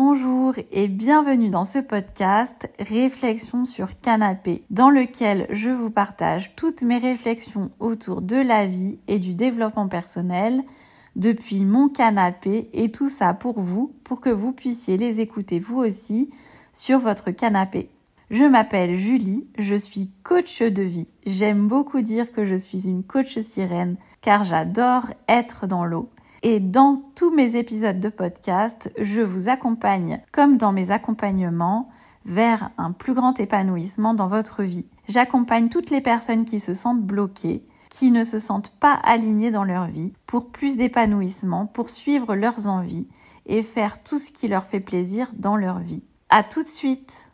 Bonjour et bienvenue dans ce podcast Réflexion sur canapé, dans lequel je vous partage toutes mes réflexions autour de la vie et du développement personnel depuis mon canapé et tout ça pour vous, pour que vous puissiez les écouter vous aussi sur votre canapé. Je m'appelle Julie, je suis coach de vie. J'aime beaucoup dire que je suis une coach sirène car j'adore être dans l'eau. Et dans tous mes épisodes de podcast, je vous accompagne, comme dans mes accompagnements, vers un plus grand épanouissement dans votre vie. J'accompagne toutes les personnes qui se sentent bloquées, qui ne se sentent pas alignées dans leur vie, pour plus d'épanouissement, pour suivre leurs envies et faire tout ce qui leur fait plaisir dans leur vie. À tout de suite!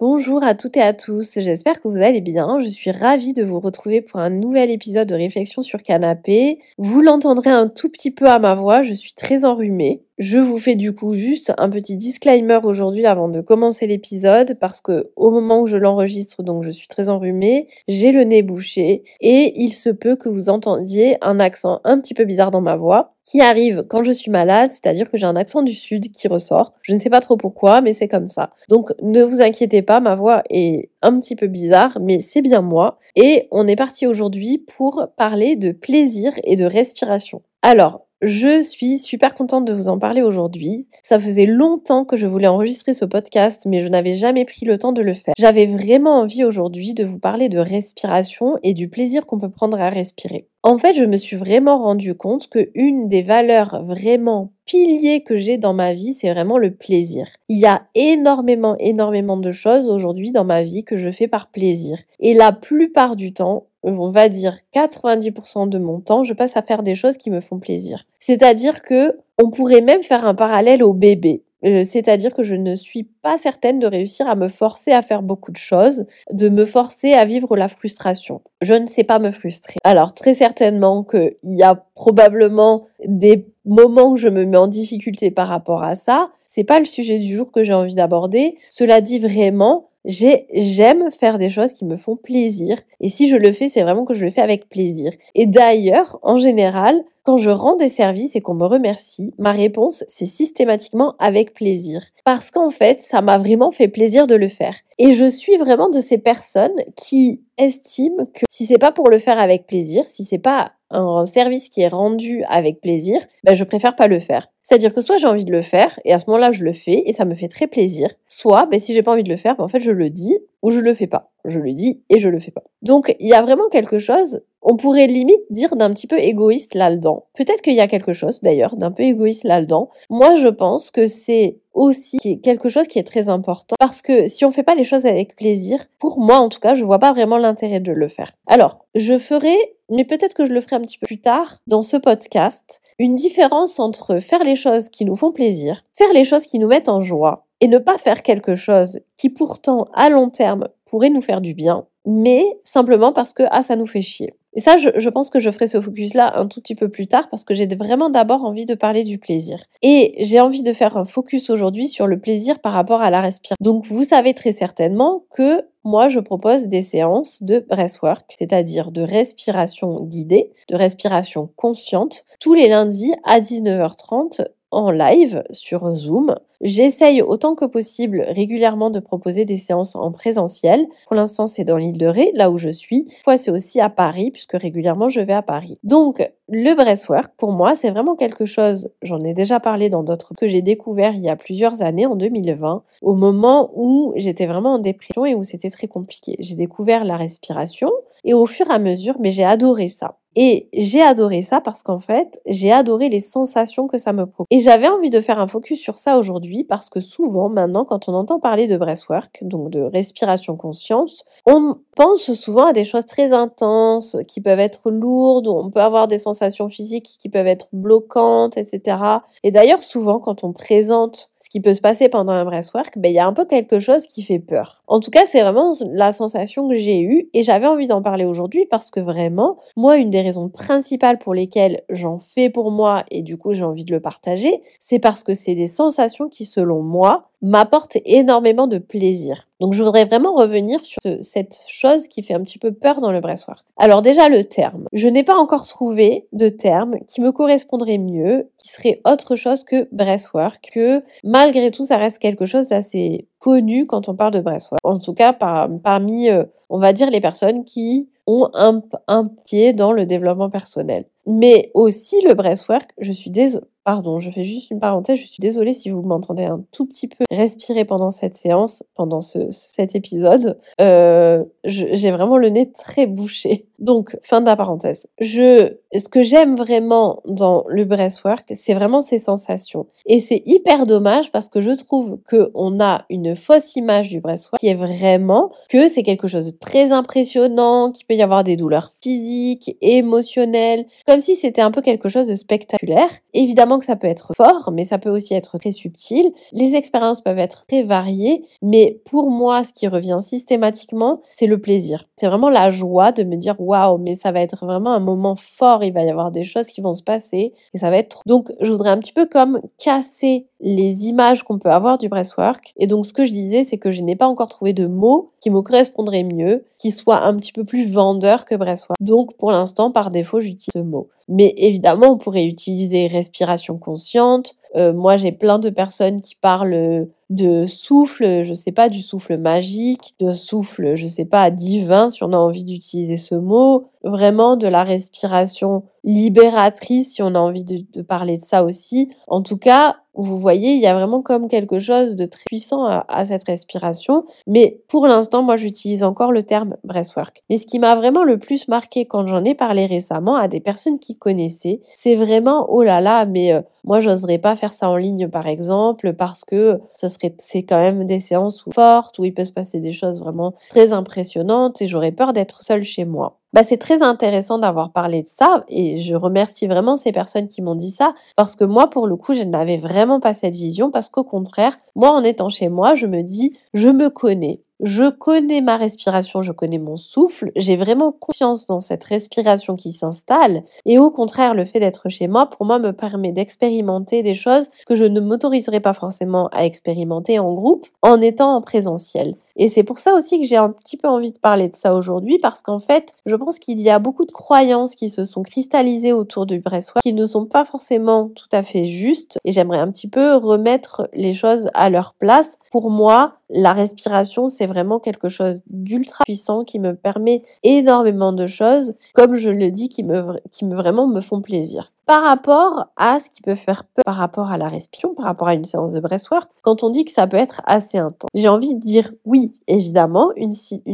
Bonjour à toutes et à tous, j'espère que vous allez bien. Je suis ravie de vous retrouver pour un nouvel épisode de Réflexion sur Canapé. Vous l'entendrez un tout petit peu à ma voix, je suis très enrhumée. Je vous fais du coup juste un petit disclaimer aujourd'hui avant de commencer l'épisode parce que au moment où je l'enregistre, donc je suis très enrhumée, j'ai le nez bouché et il se peut que vous entendiez un accent un petit peu bizarre dans ma voix qui arrive quand je suis malade, c'est-à-dire que j'ai un accent du sud qui ressort. Je ne sais pas trop pourquoi, mais c'est comme ça. Donc ne vous inquiétez pas, ma voix est un petit peu bizarre, mais c'est bien moi. Et on est parti aujourd'hui pour parler de plaisir et de respiration. Alors, je suis super contente de vous en parler aujourd'hui. Ça faisait longtemps que je voulais enregistrer ce podcast, mais je n'avais jamais pris le temps de le faire. J'avais vraiment envie aujourd'hui de vous parler de respiration et du plaisir qu'on peut prendre à respirer. En fait, je me suis vraiment rendu compte que une des valeurs vraiment piliers que j'ai dans ma vie, c'est vraiment le plaisir. Il y a énormément, énormément de choses aujourd'hui dans ma vie que je fais par plaisir. Et la plupart du temps, on va dire 90% de mon temps, je passe à faire des choses qui me font plaisir. C'est-à-dire que on pourrait même faire un parallèle au bébé. Euh, c'est-à-dire que je ne suis pas certaine de réussir à me forcer à faire beaucoup de choses, de me forcer à vivre la frustration. Je ne sais pas me frustrer. Alors très certainement qu'il y a probablement des moments où je me mets en difficulté par rapport à ça. C'est pas le sujet du jour que j'ai envie d'aborder. Cela dit vraiment, j'aime faire des choses qui me font plaisir. Et si je le fais, c'est vraiment que je le fais avec plaisir. Et d'ailleurs, en général, quand je rends des services et qu'on me remercie, ma réponse, c'est systématiquement avec plaisir. Parce qu'en fait, ça m'a vraiment fait plaisir de le faire. Et je suis vraiment de ces personnes qui estiment que si c'est pas pour le faire avec plaisir, si c'est pas un service qui est rendu avec plaisir, ben je préfère pas le faire. C'est-à-dire que soit j'ai envie de le faire et à ce moment-là je le fais et ça me fait très plaisir, soit ben si j'ai pas envie de le faire, ben en fait je le dis ou je le fais pas. Je le dis et je le fais pas. Donc il y a vraiment quelque chose, on pourrait limite dire d'un petit peu égoïste là-dedans. Peut-être qu'il y a quelque chose d'ailleurs d'un peu égoïste là-dedans. Moi je pense que c'est aussi quelque chose qui est très important parce que si on fait pas les choses avec plaisir, pour moi en tout cas, je vois pas vraiment l'intérêt de le faire. Alors, je ferai mais peut-être que je le ferai un petit peu plus tard dans ce podcast, une différence entre faire les choses qui nous font plaisir, faire les choses qui nous mettent en joie, et ne pas faire quelque chose qui pourtant à long terme pourrait nous faire du bien, mais simplement parce que ah ça nous fait chier. Et ça, je, je pense que je ferai ce focus-là un tout petit peu plus tard parce que j'ai vraiment d'abord envie de parler du plaisir. Et j'ai envie de faire un focus aujourd'hui sur le plaisir par rapport à la respiration. Donc vous savez très certainement que moi, je propose des séances de breathwork, c'est-à-dire de respiration guidée, de respiration consciente, tous les lundis à 19h30 en live sur Zoom. J'essaye autant que possible régulièrement de proposer des séances en présentiel. Pour l'instant, c'est dans l'île de Ré, là où je suis. Fois, c'est aussi à Paris, puisque régulièrement, je vais à Paris. Donc, le breathwork, pour moi, c'est vraiment quelque chose, j'en ai déjà parlé dans d'autres, que j'ai découvert il y a plusieurs années, en 2020, au moment où j'étais vraiment en dépression et où c'était très compliqué. J'ai découvert la respiration et au fur et à mesure, mais j'ai adoré ça. Et j'ai adoré ça parce qu'en fait, j'ai adoré les sensations que ça me procure. Et j'avais envie de faire un focus sur ça aujourd'hui parce que souvent, maintenant, quand on entend parler de breathwork, donc de respiration conscience, on pense souvent à des choses très intenses qui peuvent être lourdes, où on peut avoir des sensations physiques qui peuvent être bloquantes, etc. Et d'ailleurs, souvent, quand on présente ce qui peut se passer pendant un breathwork, ben, il y a un peu quelque chose qui fait peur. En tout cas, c'est vraiment la sensation que j'ai eue et j'avais envie d'en parler aujourd'hui parce que vraiment, moi, une des raisons principales pour lesquelles j'en fais pour moi et du coup j'ai envie de le partager, c'est parce que c'est des sensations qui, selon moi, m'apporte énormément de plaisir. Donc je voudrais vraiment revenir sur cette chose qui fait un petit peu peur dans le breathwork. Alors déjà le terme. Je n'ai pas encore trouvé de terme qui me correspondrait mieux, qui serait autre chose que breathwork, que malgré tout ça reste quelque chose d'assez connu quand on parle de breathwork. En tout cas parmi, euh, on va dire, les personnes qui ont un, un pied dans le développement personnel. Mais aussi le breathwork, je suis désolée, Pardon, je fais juste une parenthèse, je suis désolée si vous m'entendez un tout petit peu respirer pendant cette séance, pendant ce, cet épisode. Euh, j'ai vraiment le nez très bouché. Donc, fin de la parenthèse. Je, ce que j'aime vraiment dans le breathwork, c'est vraiment ces sensations. Et c'est hyper dommage parce que je trouve que on a une fausse image du breathwork qui est vraiment que c'est quelque chose de très impressionnant, qu'il peut y avoir des douleurs physiques, émotionnelles, comme si c'était un peu quelque chose de spectaculaire. Évidemment que ça peut être fort, mais ça peut aussi être très subtil. Les expériences peuvent être très variées, mais pour moi, ce qui revient systématiquement, c'est le plaisir. C'est vraiment la joie de me dire waouh, mais ça va être vraiment un moment fort, il va y avoir des choses qui vont se passer et ça va être donc je voudrais un petit peu comme casser les images qu'on peut avoir du breathwork et donc ce que je disais c'est que je n'ai pas encore trouvé de mots qui me correspondraient mieux, qui soient un petit peu plus vendeur que breathwork. Donc pour l'instant par défaut j'utilise ce mot. Mais évidemment on pourrait utiliser respiration consciente. Euh, moi j'ai plein de personnes qui parlent de souffle, je sais pas, du souffle magique, de souffle, je sais pas, divin, si on a envie d'utiliser ce mot, vraiment de la respiration libératrice, si on a envie de, parler de ça aussi. En tout cas, vous voyez, il y a vraiment comme quelque chose de très puissant à, cette respiration. Mais pour l'instant, moi, j'utilise encore le terme breathwork. Mais ce qui m'a vraiment le plus marqué quand j'en ai parlé récemment à des personnes qui connaissaient, c'est vraiment, oh là là, mais euh, moi, j'oserais pas faire ça en ligne, par exemple, parce que ça serait, c'est quand même des séances fortes où il peut se passer des choses vraiment très impressionnantes et j'aurais peur d'être seule chez moi. Bah, c'est très intéressant d'avoir parlé de ça et je remercie vraiment ces personnes qui m'ont dit ça parce que moi, pour le coup, je n'avais vraiment pas cette vision parce qu'au contraire, moi, en étant chez moi, je me dis, je me connais. Je connais ma respiration, je connais mon souffle, j'ai vraiment confiance dans cette respiration qui s'installe et au contraire le fait d'être chez moi pour moi me permet d'expérimenter des choses que je ne m'autoriserais pas forcément à expérimenter en groupe en étant en présentiel. Et c'est pour ça aussi que j'ai un petit peu envie de parler de ça aujourd'hui parce qu'en fait, je pense qu'il y a beaucoup de croyances qui se sont cristallisées autour du breathwork qui ne sont pas forcément tout à fait justes et j'aimerais un petit peu remettre les choses à leur place. Pour moi, la respiration, c'est vraiment quelque chose d'ultra puissant qui me permet énormément de choses, comme je le dis, qui me, qui me vraiment me font plaisir par rapport à ce qui peut faire peur par rapport à la respiration, par rapport à une séance de breathwork, quand on dit que ça peut être assez intense. J'ai envie de dire oui, évidemment, une,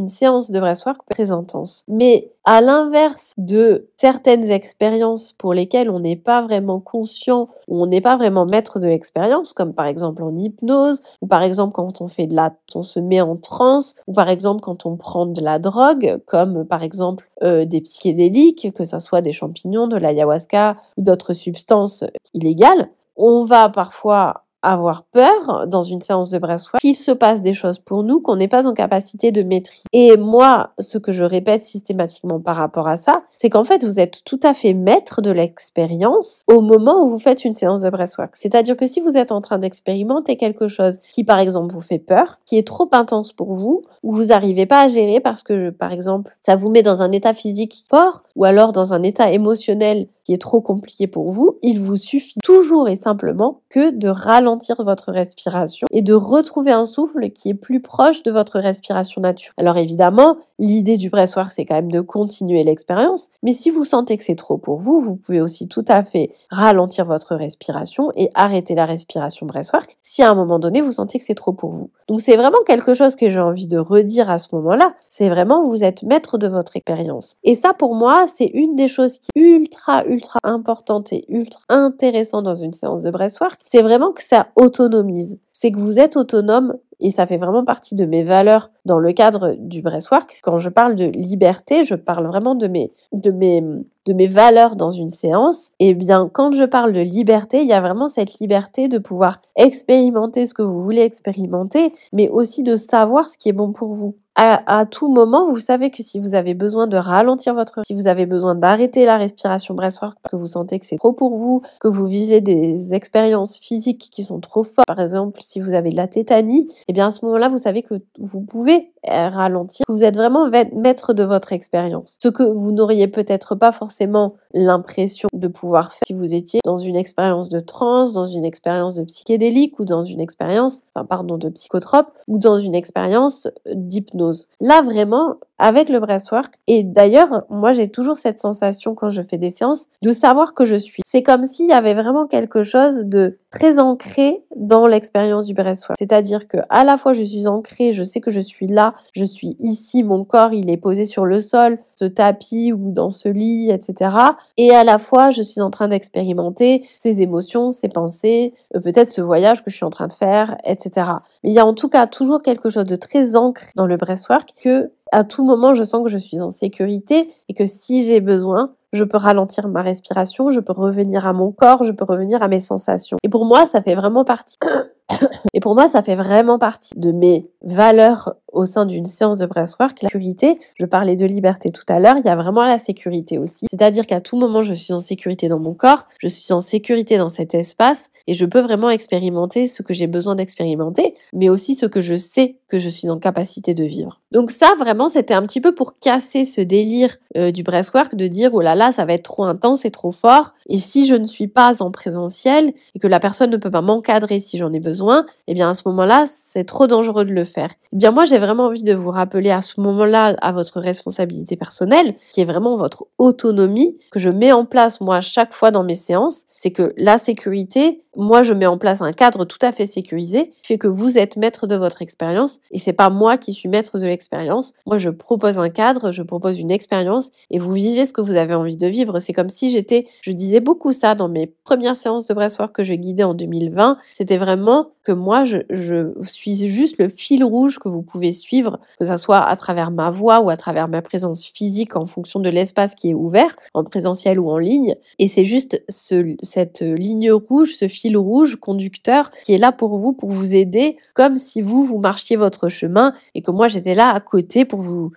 séance de breathwork peut être très intense. Mais à l'inverse de certaines expériences pour lesquelles on n'est pas vraiment conscient ou on n'est pas vraiment maître de l'expérience, comme par exemple en hypnose, ou par exemple quand on fait de la, on se met en transe, ou par exemple quand on prend de la drogue, comme par exemple euh, des psychédéliques, que ce soit des champignons, de l'ayahuasca ou d'autres substances illégales, on va parfois avoir peur dans une séance de breathwork qu'il se passe des choses pour nous qu'on n'est pas en capacité de maîtriser. Et moi, ce que je répète systématiquement par rapport à ça, c'est qu'en fait, vous êtes tout à fait maître de l'expérience au moment où vous faites une séance de breathwork. C'est-à-dire que si vous êtes en train d'expérimenter quelque chose qui, par exemple, vous fait peur, qui est trop intense pour vous, ou vous n'arrivez pas à gérer parce que, par exemple, ça vous met dans un état physique fort, ou alors dans un état émotionnel qui est trop compliqué pour vous, il vous suffit toujours et simplement que de ralentir votre respiration et de retrouver un souffle qui est plus proche de votre respiration naturelle. Alors évidemment, l'idée du breathwork, c'est quand même de continuer l'expérience, mais si vous sentez que c'est trop pour vous, vous pouvez aussi tout à fait ralentir votre respiration et arrêter la respiration breathwork si à un moment donné vous sentez que c'est trop pour vous. Donc c'est vraiment quelque chose que j'ai envie de redire à ce moment-là, c'est vraiment vous êtes maître de votre expérience. Et ça pour moi, c'est une des choses qui ultra ultra importante et ultra intéressante dans une séance de breathwork, c'est vraiment que ça autonomise. C'est que vous êtes autonome et ça fait vraiment partie de mes valeurs dans le cadre du breathwork. Quand je parle de liberté, je parle vraiment de mes, de mes, de mes valeurs dans une séance. Et bien, quand je parle de liberté, il y a vraiment cette liberté de pouvoir expérimenter ce que vous voulez expérimenter, mais aussi de savoir ce qui est bon pour vous. à, tout moment, vous savez que si vous avez besoin de ralentir votre, si vous avez besoin d'arrêter la respiration breathwork, que vous sentez que c'est trop pour vous, que vous vivez des expériences physiques qui sont trop fortes, par exemple si vous avez de la tétanie, et eh bien à ce moment-là, vous savez que vous pouvez ralentir, vous êtes vraiment maître de votre expérience. Ce que vous n'auriez peut-être pas forcément l'impression de pouvoir faire si vous étiez dans une expérience de transe, dans une expérience de psychédélique ou dans une expérience, pardon, de psychotrope ou dans une expérience d'hypnose. Là, vraiment, avec le breathwork, et d'ailleurs, moi, j'ai toujours cette sensation quand je fais des séances de savoir que je suis. C'est comme s'il y avait vraiment quelque chose de très ancré dans l'expérience du breathwork. C'est-à-dire que à la fois je suis ancrée, je sais que je suis là, je suis ici, mon corps, il est posé sur le sol, ce tapis ou dans ce lit, etc. Et à la fois, je suis en train d'expérimenter ces émotions, ces pensées, euh, peut-être ce voyage que je suis en train de faire, etc. Mais il y a en tout cas toujours quelque chose de très ancré dans le breathwork que à tout moment, je sens que je suis en sécurité et que si j'ai besoin, je peux ralentir ma respiration, je peux revenir à mon corps, je peux revenir à mes sensations. Et pour moi, ça fait vraiment partie et pour moi, ça fait vraiment partie de mes valeurs au sein d'une séance de breathwork. La sécurité, je parlais de liberté tout à l'heure, il y a vraiment la sécurité aussi. C'est-à-dire qu'à tout moment, je suis en sécurité dans mon corps, je suis en sécurité dans cet espace et je peux vraiment expérimenter ce que j'ai besoin d'expérimenter, mais aussi ce que je sais que je suis en capacité de vivre. Donc ça, vraiment, c'était un petit peu pour casser ce délire euh, du breathwork de dire, oh là là, ça va être trop intense et trop fort. Et si je ne suis pas en présentiel et que la personne ne peut pas m'encadrer si j'en ai besoin, eh bien à ce moment-là, c'est trop dangereux de le faire. Eh bien moi, j'ai vraiment envie de vous rappeler à ce moment-là à votre responsabilité personnelle, qui est vraiment votre autonomie que je mets en place moi chaque fois dans mes séances, c'est que la sécurité, moi je mets en place un cadre tout à fait sécurisé, qui fait que vous êtes maître de votre expérience et c'est pas moi qui suis maître de l'expérience. Moi je propose un cadre, je propose une expérience et vous vivez ce que vous avez envie de vivre. C'est comme si j'étais, je disais beaucoup ça dans mes premières séances de breathwork que je guidais en 2020. C'était vraiment que moi je, je suis juste le fil rouge que vous pouvez suivre, que ça soit à travers ma voix ou à travers ma présence physique en fonction de l'espace qui est ouvert, en présentiel ou en ligne. Et c'est juste ce, cette ligne rouge, ce fil rouge conducteur qui est là pour vous, pour vous aider, comme si vous, vous marchiez votre chemin et que moi j'étais là à côté pour vous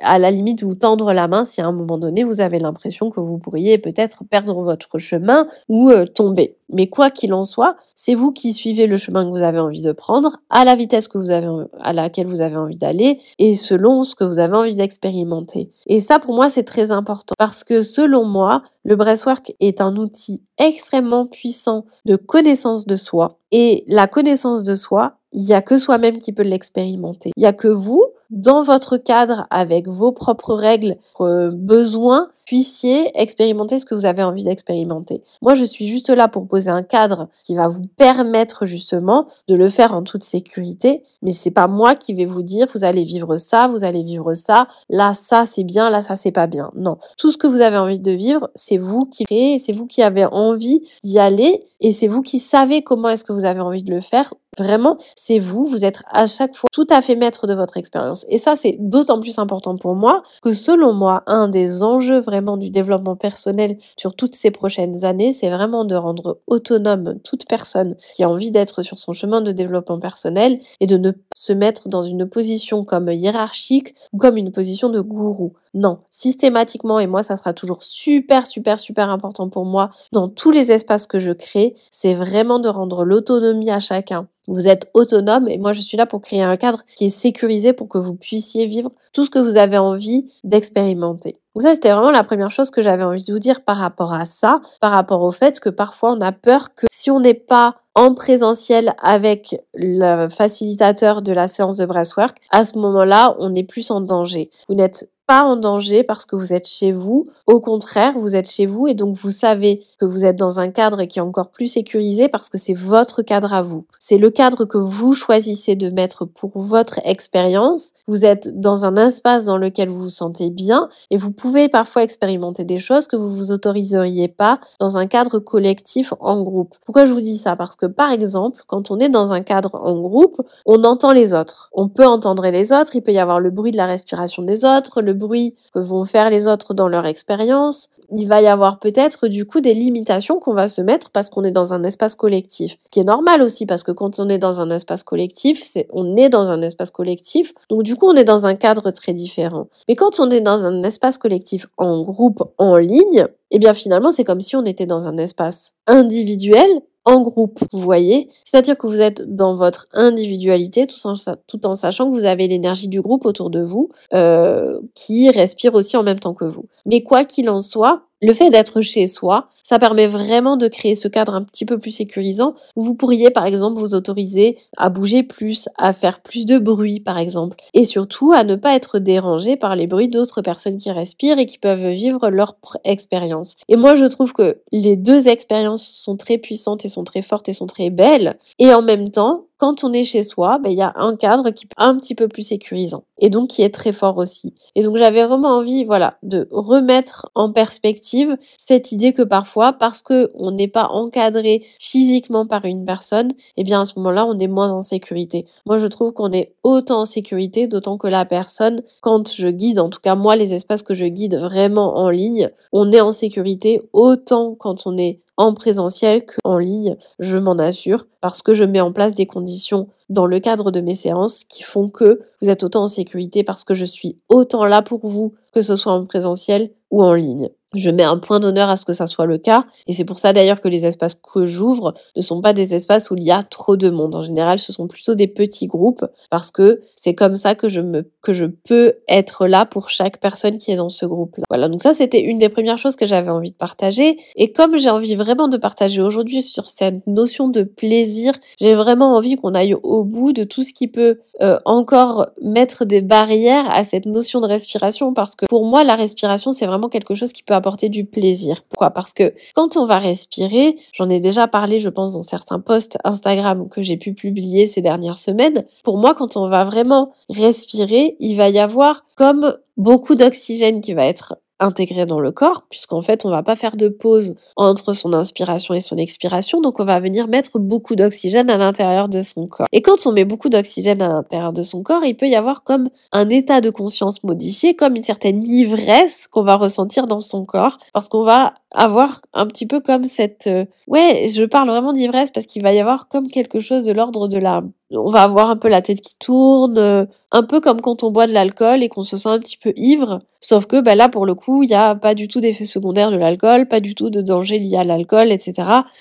à la limite vous tendre la main si à un moment donné vous avez l'impression que vous pourriez peut-être perdre votre chemin ou euh, tomber. Mais quoi qu'il en soit, c'est vous qui suivez le chemin que vous avez envie de prendre, à la vitesse que vous avez, à laquelle vous avez envie d'aller, et selon ce que vous avez envie d'expérimenter. Et ça, pour moi, c'est très important, parce que selon moi, le breathwork est un outil extrêmement puissant de connaissance de soi. Et la connaissance de soi, il y a que soi-même qui peut l'expérimenter. Il y a que vous, dans votre cadre, avec vos propres règles, vos besoins, puissiez expérimenter ce que vous avez envie d'expérimenter. Moi, je suis juste là pour poser un cadre qui va vous permettre justement de le faire en toute sécurité, mais c'est pas moi qui vais vous dire vous allez vivre ça, vous allez vivre ça, là ça c'est bien, là ça c'est pas bien. Non, tout ce que vous avez envie de vivre, c'est vous qui créez, c'est vous qui avez envie d'y aller et c'est vous qui savez comment est-ce que vous avez envie de le faire. Vraiment, c'est vous, vous êtes à chaque fois tout à fait maître de votre expérience. Et ça, c'est d'autant plus important pour moi que selon moi, un des enjeux vraiment du développement personnel sur toutes ces prochaines années, c'est vraiment de rendre autonome toute personne qui a envie d'être sur son chemin de développement personnel et de ne se mettre dans une position comme hiérarchique ou comme une position de gourou. Non, systématiquement, et moi ça sera toujours super, super, super important pour moi dans tous les espaces que je crée, c'est vraiment de rendre l'autonomie à chacun. Vous êtes autonome et moi je suis là pour créer un cadre qui est sécurisé pour que vous puissiez vivre tout ce que vous avez envie d'expérimenter. Donc ça c'était vraiment la première chose que j'avais envie de vous dire par rapport à ça, par rapport au fait que parfois on a peur que si on n'est pas en présentiel avec le facilitateur de la séance de breathwork, à ce moment-là, on est plus en danger. Vous n'êtes pas en danger parce que vous êtes chez vous. Au contraire, vous êtes chez vous et donc vous savez que vous êtes dans un cadre qui est encore plus sécurisé parce que c'est votre cadre à vous. C'est le cadre que vous choisissez de mettre pour votre expérience. Vous êtes dans un espace dans lequel vous vous sentez bien et vous pouvez parfois expérimenter des choses que vous vous autoriseriez pas dans un cadre collectif en groupe. Pourquoi je vous dis ça? Parce que par exemple, quand on est dans un cadre en groupe, on entend les autres. On peut entendre les autres, il peut y avoir le bruit de la respiration des autres, le bruit que vont faire les autres dans leur expérience, il va y avoir peut-être du coup des limitations qu'on va se mettre parce qu'on est dans un espace collectif, qui est normal aussi parce que quand on est dans un espace collectif, c'est on est dans un espace collectif, donc du coup on est dans un cadre très différent. Mais quand on est dans un espace collectif en groupe, en ligne, eh bien finalement c'est comme si on était dans un espace individuel en groupe, vous voyez C'est-à-dire que vous êtes dans votre individualité tout en, sachant que vous avez l'énergie du groupe autour de vous euh, qui respire aussi en même temps que vous. Mais quoi qu'il en soit, le fait d'être chez soi, ça permet vraiment de créer ce cadre un petit peu plus sécurisant où vous pourriez par exemple vous autoriser à bouger plus, à faire plus de bruit par exemple, et surtout à ne pas être dérangé par les bruits d'autres personnes qui respirent et qui peuvent vivre leur expérience. Et moi je trouve que les deux expériences sont très puissantes et sont très fortes et sont très belles, et en même temps, quand on est chez soi, ben, il y a un cadre qui est un petit peu plus sécurisant et donc qui est très fort aussi. Et donc j'avais vraiment envie, voilà, de remettre en perspective cette idée que parfois, parce que on n'est pas encadré physiquement par une personne, eh bien à ce moment-là, on est moins en sécurité. Moi, je trouve qu'on est autant en sécurité, d'autant que la personne, quand je guide, en tout cas moi, les espaces que je guide vraiment en ligne, on est en sécurité autant quand on est en présentiel qu'en ligne, je m'en assure, parce que je mets en place des conditions dans le cadre de mes séances qui font que vous êtes autant en sécurité parce que je suis autant là pour vous, que ce soit en présentiel ou en ligne. Je mets un point d'honneur à ce que ça soit le cas, et c'est pour ça d'ailleurs que les espaces que j'ouvre ne sont pas des espaces où il y a trop de monde. En général, ce sont plutôt des petits groupes, parce que c'est comme ça que je me, que je peux être là pour chaque personne qui est dans ce groupe-là. Voilà. Donc ça, c'était une des premières choses que j'avais envie de partager. Et comme j'ai envie vraiment de partager aujourd'hui sur cette notion de plaisir, j'ai vraiment envie qu'on aille au bout de tout ce qui peut euh, encore mettre des barrières à cette notion de respiration, parce que pour moi, la respiration, c'est vraiment quelque chose qui peut du plaisir. Pourquoi? Parce que quand on va respirer, j'en ai déjà parlé, je pense, dans certains posts Instagram que j'ai pu publier ces dernières semaines. Pour moi, quand on va vraiment respirer, il va y avoir comme beaucoup d'oxygène qui va être intégré dans le corps, puisqu'en fait, on va pas faire de pause entre son inspiration et son expiration, donc on va venir mettre beaucoup d'oxygène à l'intérieur de son corps. Et quand on met beaucoup d'oxygène à l'intérieur de son corps, il peut y avoir comme un état de conscience modifié, comme une certaine ivresse qu'on va ressentir dans son corps, parce qu'on va avoir un petit peu comme cette... Euh, ouais, je parle vraiment d'ivresse parce qu'il va y avoir comme quelque chose de l'ordre de la on va avoir un peu la tête qui tourne, euh, un peu comme quand on boit de l'alcool et qu'on se sent un petit peu ivre, sauf que bah, là pour le coup il n'y a pas du tout d'effet secondaire de l'alcool, pas du tout de danger lié à l'alcool, etc.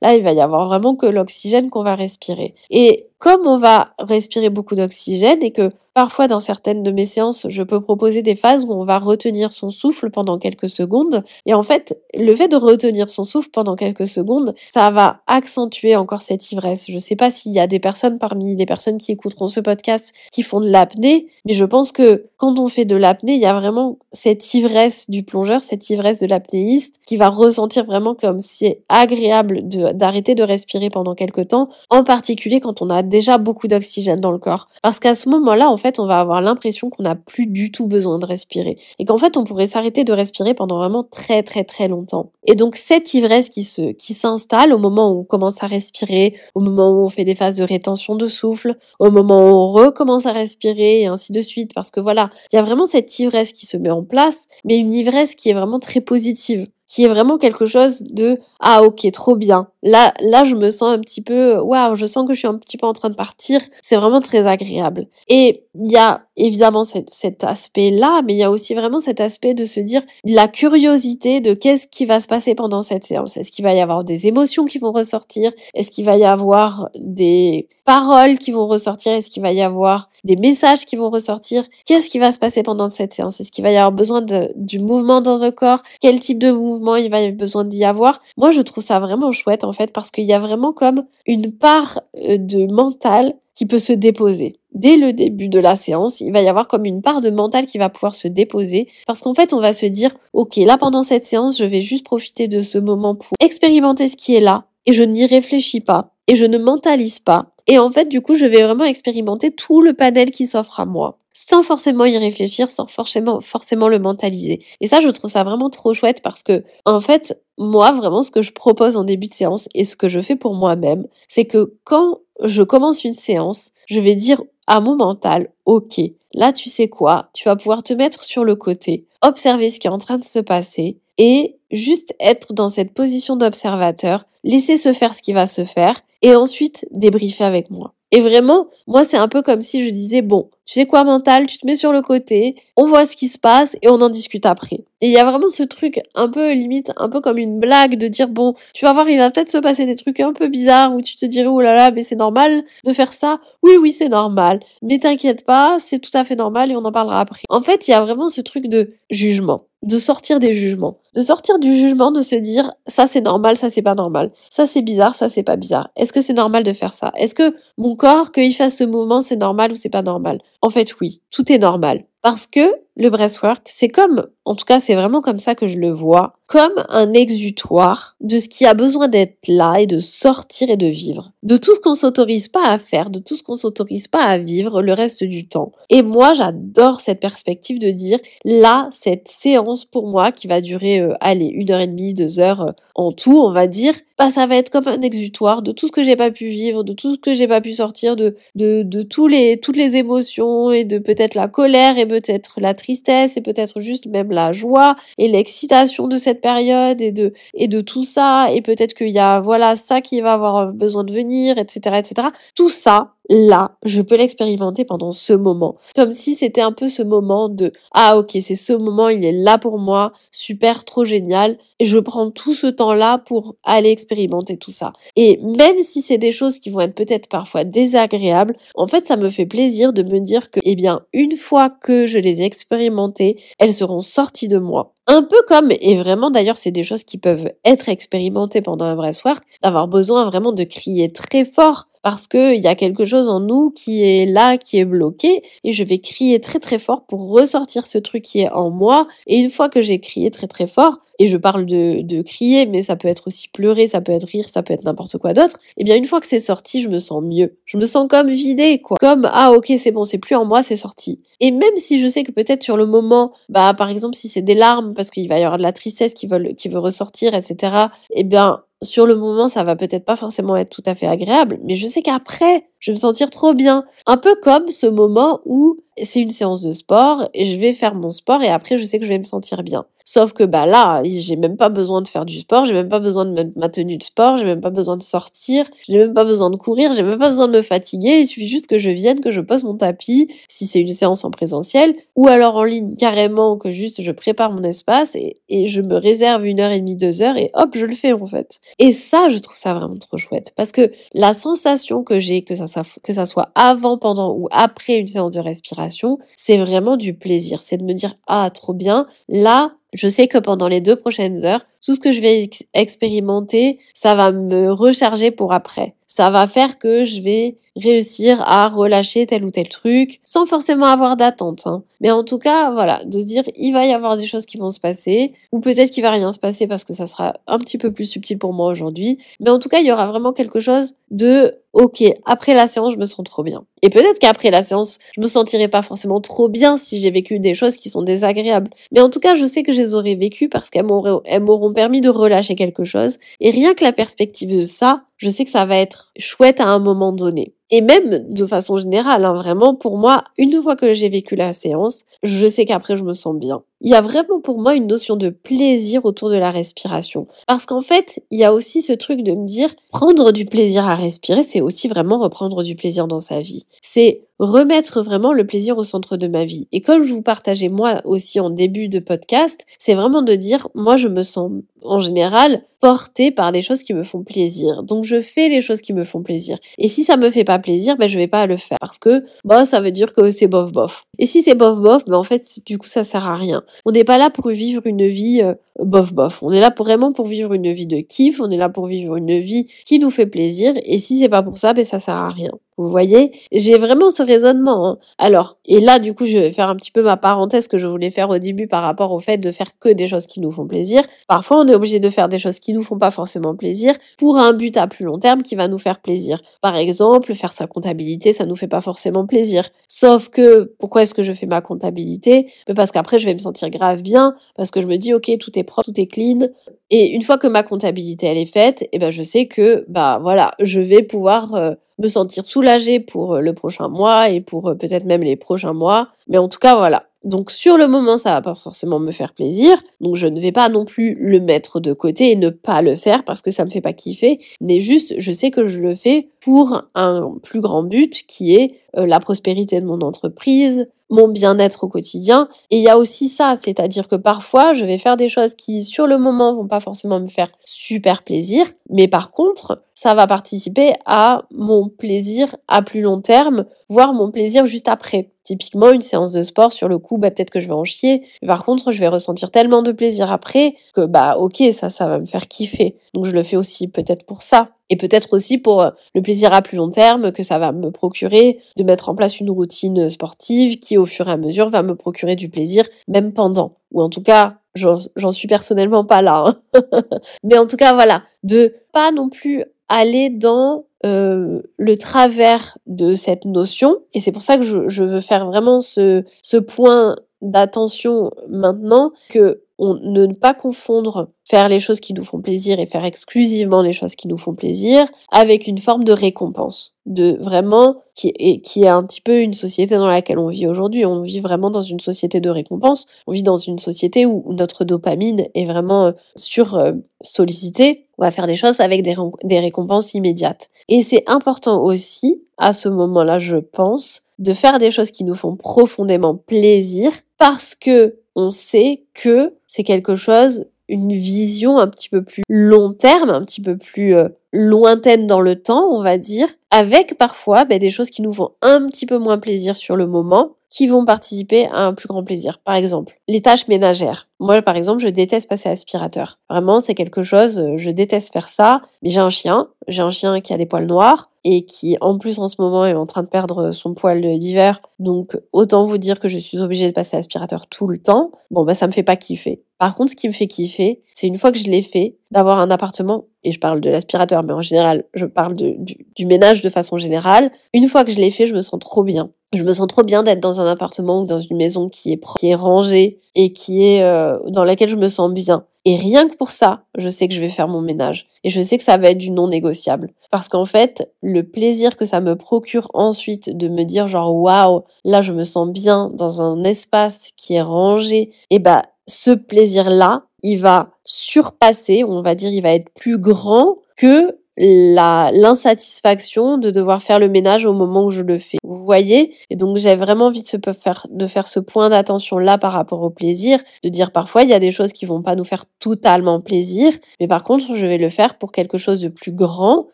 Là il va y avoir vraiment que l'oxygène qu'on va respirer. Et comme on va respirer beaucoup d'oxygène et que parfois dans certaines de mes séances, je peux proposer des phases où on va retenir son souffle pendant quelques secondes. Et en fait, le fait de retenir son souffle pendant quelques secondes, ça va accentuer encore cette ivresse. Je sais pas s'il y a des personnes parmi les personnes qui écouteront ce podcast qui font de l'apnée, mais je pense que quand on fait de l'apnée, il y a vraiment cette ivresse du plongeur, cette ivresse de l'apnéiste qui va ressentir vraiment comme si c'est agréable d'arrêter de, respirer pendant quelques temps, en particulier quand on a déjà beaucoup d'oxygène dans le corps. Parce qu'à ce moment-là, en fait, on va avoir l'impression qu'on n'a plus du tout besoin de respirer. Et qu'en fait, on pourrait s'arrêter de respirer pendant vraiment très très très longtemps. Et donc, cette ivresse qui se, qui s'installe au moment où on commence à respirer, au moment où on fait des phases de rétention de souffle, au moment où on recommence à respirer et ainsi de suite. Parce que voilà, il y a vraiment cette ivresse qui se met en place, mais une ivresse qui est vraiment très positive qui est vraiment quelque chose de ah ok trop bien. Là là je me sens un petit peu waouh je sens que je suis un petit peu en train de partir. C'est vraiment très agréable. Et il y a évidemment cet, cet aspect là mais il y a aussi vraiment cet aspect de se dire la curiosité de qu'est-ce qui va se passer pendant cette séance. Est-ce qu'il va y avoir des émotions qui vont ressortir? Est-ce qu'il va y avoir des paroles qui vont ressortir est-ce qu'il va y avoir des messages qui vont ressortir? Qu'est-ce qui va se passer pendant cette séance? Est-ce qu'il va y avoir besoin de, du mouvement dans un corps? Quel type de mouvement il va y avoir besoin d'y avoir? Moi, je trouve ça vraiment chouette en fait parce qu'il y a vraiment comme une part euh, de mental qui peut se déposer. Dès le début de la séance, il va y avoir comme une part de mental qui va pouvoir se déposer parce qu'en fait, on va se dire, OK, là pendant cette séance, je vais juste profiter de ce moment pour expérimenter ce qui est là et je n'y réfléchis pas et je ne mentalise pas. Et en fait, du coup, je vais vraiment expérimenter tout le panel qui s'offre à moi sans forcément y réfléchir, sans forcément, forcément le mentaliser. Et ça, je trouve ça vraiment trop chouette parce que, en fait, moi, vraiment, ce que je propose en début de séance et ce que je fais pour moi-même, c'est que quand je commence une séance, je vais dire à mon mental, ok, là tu sais quoi, tu vas pouvoir te mettre sur le côté, observer ce qui est en train de se passer et juste être dans cette position d'observateur, laisser se faire ce qui va se faire et ensuite débriefer avec moi. Et vraiment, moi, c'est un peu comme si je disais, bon, tu sais quoi, mental, tu te mets sur le côté, on voit ce qui se passe et on en discute après. Et il y a vraiment ce truc un peu limite, un peu comme une blague de dire, bon, tu vas voir, il va peut-être se passer des trucs un peu bizarres où tu te dirais, oh là là, mais c'est normal de faire ça. Oui, oui, c'est normal. Mais t'inquiète pas, c'est tout à fait normal et on en parlera après. En fait, il y a vraiment ce truc de jugement de sortir des jugements, de sortir du jugement, de se dire ça c'est normal, ça c'est pas normal, ça c'est bizarre, ça c'est pas bizarre. Est-ce que c'est normal de faire ça? Est-ce que mon corps qu'il fasse ce mouvement c'est normal ou c'est pas normal? En fait oui, tout est normal. Parce que le breathwork, c'est comme, en tout cas c'est vraiment comme ça que je le vois, comme un exutoire de ce qui a besoin d'être là et de sortir et de vivre. De tout ce qu'on s'autorise pas à faire, de tout ce qu'on s'autorise pas à vivre le reste du temps. Et moi j'adore cette perspective de dire, là, cette séance pour moi qui va durer, euh, allez, une heure et demie, deux heures euh, en tout, on va dire, bah ça va être comme un exutoire de tout ce que j'ai pas pu vivre, de tout ce que j'ai pas pu sortir, de, de, de tous les, toutes les émotions et de peut-être la colère et peut-être la tristesse et peut-être juste même la joie et l'excitation de cette période et de et de tout ça et peut-être qu'il y a voilà ça qui va avoir besoin de venir etc etc tout ça là, je peux l'expérimenter pendant ce moment. Comme si c'était un peu ce moment de ah ok, c'est ce moment, il est là pour moi, super, trop génial. Et je prends tout ce temps-là pour aller expérimenter tout ça. Et même si c'est des choses qui vont être peut-être parfois désagréables, en fait, ça me fait plaisir de me dire que, eh bien, une fois que je les ai expérimentées, elles seront sorties de moi. Un peu comme, et vraiment d'ailleurs c'est des choses qui peuvent être expérimentées pendant un breathwork, d'avoir besoin vraiment de crier très fort parce que il y a quelque chose en nous qui est là, qui est bloqué, et je vais crier très très fort pour ressortir ce truc qui est en moi. Et une fois que j'ai crié très très fort, et je parle de, crier, mais ça peut être aussi pleurer, ça peut être rire, ça peut être n'importe quoi d'autre, et eh bien une fois que c'est sorti, je me sens mieux. Je me sens comme vidée, quoi. Comme, ah ok, c'est bon, c'est plus en moi, c'est sorti. Et même si je sais que peut-être sur le moment, bah par exemple si c'est des larmes, parce qu'il va y avoir de la tristesse qui veut, qui veut ressortir, etc., eh bien sur le moment, ça va peut-être pas forcément être tout à fait agréable, mais je sais qu'après, je vais me sentir trop bien. Un peu comme ce moment où c'est une séance de sport et je vais faire mon sport et après je sais que je vais me sentir bien. Sauf que bah là, j'ai même pas besoin de faire du sport, j'ai même pas besoin de ma tenue de sport, j'ai même pas besoin de sortir, j'ai même pas besoin de courir, j'ai même pas besoin de me fatiguer, il suffit juste que je vienne, que je pose mon tapis, si c'est une séance en présentiel, ou alors en ligne carrément, que juste je prépare mon espace et, et je me réserve une heure et demie, deux heures et hop, je le fais en fait. Et ça, je trouve ça vraiment trop chouette parce que la sensation que j'ai, que ça que ça soit avant, pendant ou après une séance de respiration, c'est vraiment du plaisir. C'est de me dire, ah, trop bien. Là, je sais que pendant les deux prochaines heures, tout ce que je vais expérimenter, ça va me recharger pour après. Ça va faire que je vais réussir à relâcher tel ou tel truc sans forcément avoir d'attente. Hein. Mais en tout cas, voilà, de dire il va y avoir des choses qui vont se passer ou peut-être qu'il va rien se passer parce que ça sera un petit peu plus subtil pour moi aujourd'hui. Mais en tout cas, il y aura vraiment quelque chose de ok, après la séance, je me sens trop bien. Et peut-être qu'après la séance, je me sentirai pas forcément trop bien si j'ai vécu des choses qui sont désagréables. Mais en tout cas, je sais que je les aurais vécues parce qu'elles m'auront permis de relâcher quelque chose. Et rien que la perspective de ça, je sais que ça va être chouette à un moment donné. Et même de façon générale, hein, vraiment pour moi, une fois que j'ai vécu la séance, je sais qu'après je me sens bien. Il y a vraiment pour moi une notion de plaisir autour de la respiration. Parce qu'en fait, il y a aussi ce truc de me dire, prendre du plaisir à respirer, c'est aussi vraiment reprendre du plaisir dans sa vie. C'est remettre vraiment le plaisir au centre de ma vie. Et comme je vous partageais moi aussi en début de podcast, c'est vraiment de dire, moi je me sens en général portée par des choses qui me font plaisir. Donc je fais les choses qui me font plaisir. Et si ça me fait pas plaisir, ben je vais pas le faire parce que bah ça veut dire que c'est bof bof. Et si c'est bof bof, ben en fait du coup ça sert à rien. On n'est pas là pour vivre une vie euh, bof bof. On est là vraiment pour vivre une vie de kiff, on est là pour vivre une vie qui nous fait plaisir et si c'est pas pour ça, ben ça sert à rien. Vous voyez, j'ai vraiment ce raisonnement. Hein. Alors, et là, du coup, je vais faire un petit peu ma parenthèse que je voulais faire au début par rapport au fait de faire que des choses qui nous font plaisir. Parfois, on est obligé de faire des choses qui nous font pas forcément plaisir pour un but à plus long terme qui va nous faire plaisir. Par exemple, faire sa comptabilité, ça nous fait pas forcément plaisir. Sauf que, pourquoi est-ce que je fais ma comptabilité? Parce qu'après, je vais me sentir grave bien, parce que je me dis, ok, tout est propre, tout est clean. Et une fois que ma comptabilité elle est faite, et eh ben je sais que bah voilà, je vais pouvoir euh, me sentir soulagée pour le prochain mois et pour peut-être même les prochains mois. Mais en tout cas, voilà. Donc sur le moment, ça va pas forcément me faire plaisir. Donc je ne vais pas non plus le mettre de côté et ne pas le faire parce que ça me fait pas kiffer. Mais juste, je sais que je le fais pour un plus grand but qui est euh, la prospérité de mon entreprise, mon bien-être au quotidien. Et il y a aussi ça, c'est-à-dire que parfois, je vais faire des choses qui, sur le moment, vont pas forcément me faire super plaisir, mais par contre, ça va participer à mon plaisir à plus long terme, voire mon plaisir juste après. Typiquement, une séance de sport, sur le coup, bah, peut-être que je vais en chier. Par contre, je vais ressentir tellement de plaisir après que, bah, ok, ça, ça va me faire kiffer. Donc, je le fais aussi peut-être pour ça. Et peut-être aussi pour euh, le plaisir à plus long terme que ça va me procurer de mettre en place une routine sportive qui, au fur et à mesure, va me procurer du plaisir, même pendant. Ou en tout cas, j'en suis personnellement pas là. Hein. Mais en tout cas, voilà, de pas non plus aller dans euh, le travers de cette notion. Et c'est pour ça que je, veux faire vraiment ce point d'attention maintenant que on, ne pas confondre faire les choses qui nous font plaisir et faire exclusivement les choses qui nous font plaisir avec une forme de récompense de vraiment qui est qui est un petit peu une société dans laquelle on vit aujourd'hui. On vit vraiment dans une société de récompense. On vit dans une société où notre dopamine est vraiment euh, sur euh, sollicitée. On va faire des choses avec des, des récompenses immédiates. Et c'est important aussi à ce moment-là je pense de faire des choses qui nous font profondément plaisir parce que on sait que c'est quelque chose, une vision un petit peu plus long terme, un petit peu plus euh, lointaine dans le temps, on va dire, avec parfois ben, des choses qui nous font un petit peu moins plaisir sur le moment, qui vont participer à un plus grand plaisir. Par exemple, les tâches ménagères. Moi, par exemple, je déteste passer aspirateur. Vraiment, c'est quelque chose, euh, je déteste faire ça. Mais j'ai un chien, j'ai un chien qui a des poils noirs et qui, en plus, en ce moment, est en train de perdre son poil d'hiver. Donc, autant vous dire que je suis obligée de passer aspirateur tout le temps. Bon, bah, ça me fait pas kiffer. Par contre, ce qui me fait kiffer, c'est une fois que je l'ai fait, d'avoir un appartement, et je parle de l'aspirateur, mais en général, je parle du, ménage de façon générale. Une fois que je l'ai fait, je me sens trop bien je me sens trop bien d'être dans un appartement ou dans une maison qui est qui est rangée et qui est euh, dans laquelle je me sens bien. Et rien que pour ça, je sais que je vais faire mon ménage. Et je sais que ça va être du non négociable. Parce qu'en fait, le plaisir que ça me procure ensuite de me dire genre waouh, là je me sens bien dans un espace qui est rangé et bah ce plaisir là, il va surpasser, on va dire il va être plus grand que l'insatisfaction de devoir faire le ménage au moment où je le fais. Vous voyez? Et donc j'ai vraiment envie de, se faire, de faire ce point d'attention là par rapport au plaisir, de dire parfois il y a des choses qui vont pas nous faire totalement plaisir, mais par contre je vais le faire pour quelque chose de plus grand,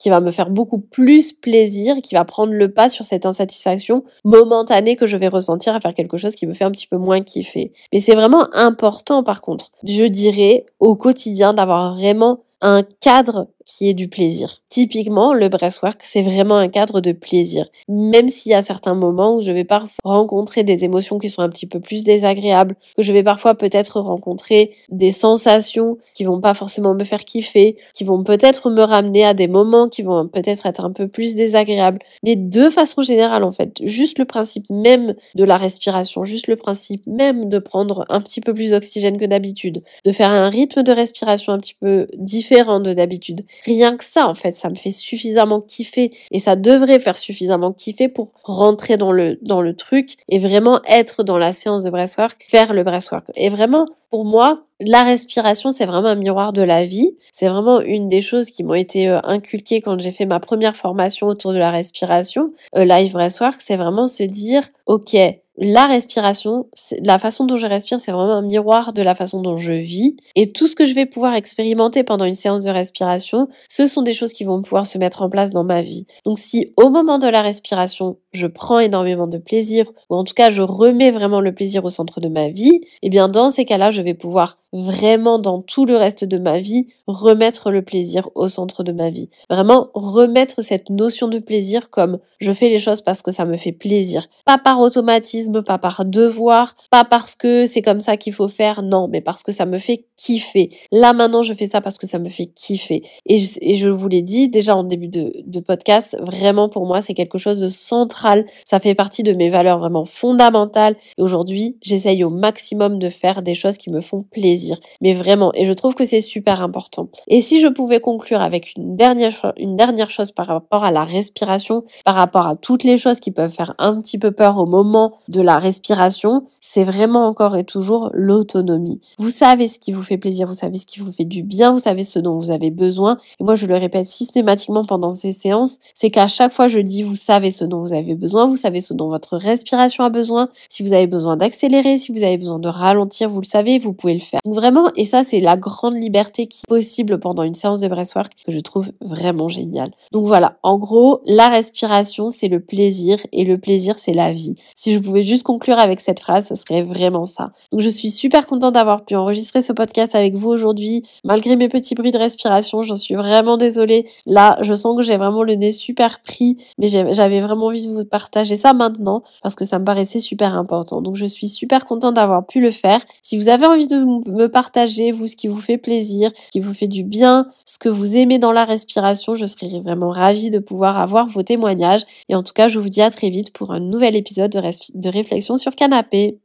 qui va me faire beaucoup plus plaisir, qui va prendre le pas sur cette insatisfaction momentanée que je vais ressentir à faire quelque chose qui me fait un petit peu moins kiffer. Mais c'est vraiment important par contre, je dirais au quotidien d'avoir vraiment un cadre qui est du plaisir. Typiquement, le breathwork, c'est vraiment un cadre de plaisir. Même s'il y a certains moments où je vais parfois rencontrer des émotions qui sont un petit peu plus désagréables, que je vais parfois peut-être rencontrer des sensations qui vont pas forcément me faire kiffer, qui vont peut-être me ramener à des moments qui vont peut-être être un peu plus désagréables. Mais de façon générale, en fait, juste le principe même de la respiration, juste le principe même de prendre un petit peu plus d'oxygène que d'habitude, de faire un rythme de respiration un petit peu différent de d'habitude, Rien que ça, en fait, ça me fait suffisamment kiffer et ça devrait faire suffisamment kiffer pour rentrer dans le, dans le truc et vraiment être dans la séance de breathwork, faire le breathwork. Et vraiment, pour moi, la respiration, c'est vraiment un miroir de la vie. C'est vraiment une des choses qui m'ont été euh, inculquées quand j'ai fait ma première formation autour de la respiration. Euh, Live Breathwork, c'est vraiment se dire, OK, la respiration, la façon dont je respire, c'est vraiment un miroir de la façon dont je vis. Et tout ce que je vais pouvoir expérimenter pendant une séance de respiration, ce sont des choses qui vont pouvoir se mettre en place dans ma vie. Donc si au moment de la respiration, je prends énormément de plaisir, ou en tout cas je remets vraiment le plaisir au centre de ma vie, eh bien dans ces cas-là, je vais pouvoir vraiment dans tout le reste de ma vie remettre le plaisir au centre de ma vie. Vraiment remettre cette notion de plaisir comme je fais les choses parce que ça me fait plaisir. Pas par automatisme, pas par devoir, pas parce que c'est comme ça qu'il faut faire, non, mais parce que ça me fait kiffer. Là maintenant je fais ça parce que ça me fait kiffer. Et je, vous l'ai dit déjà en début de, de podcast, vraiment pour moi c'est quelque chose de central. Ça fait partie de mes valeurs vraiment fondamentales. Et aujourd'hui j'essaye au maximum de faire des choses qui me font plaisir Mais vraiment, et je trouve que c'est super important. Et si je pouvais conclure avec une dernière, une dernière chose par rapport à la respiration, par rapport à toutes les choses qui peuvent faire un petit peu peur au moment de la respiration, c'est vraiment encore et toujours l'autonomie. Vous savez ce qui vous fait plaisir, vous savez ce qui vous fait du bien, vous savez ce dont vous avez besoin. Et moi, je le répète systématiquement pendant ces séances, c'est qu'à chaque fois, je dis, vous savez ce dont vous avez besoin, vous savez ce dont votre respiration a besoin. Si vous avez besoin d'accélérer, si vous avez besoin de ralentir, vous le savez, vous pouvez le faire. Donc vraiment, et ça, c'est la grande liberté qui est possible pendant une séance de breathwork que je trouve vraiment géniale. Donc voilà, en gros, la respiration, c'est le plaisir et le plaisir, c'est la vie. Si je pouvais juste conclure avec cette phrase, ce serait vraiment ça. Donc je suis super contente d'avoir pu enregistrer ce podcast avec vous aujourd'hui. Malgré mes petits bruits de respiration, j'en suis vraiment désolée. Là, je sens que j'ai vraiment le nez super pris, mais j'avais vraiment envie de vous partager ça maintenant parce que ça me paraissait super important. Donc je suis super contente d'avoir pu le faire. Si vous avez envie de partager, vous, ce qui vous fait plaisir, ce qui vous fait du bien, ce que vous aimez dans la respiration, je serais vraiment ravie de pouvoir avoir vos témoignages. Et en tout cas, je vous dis à très vite pour un nouvel épisode de, de réflexion sur canapé.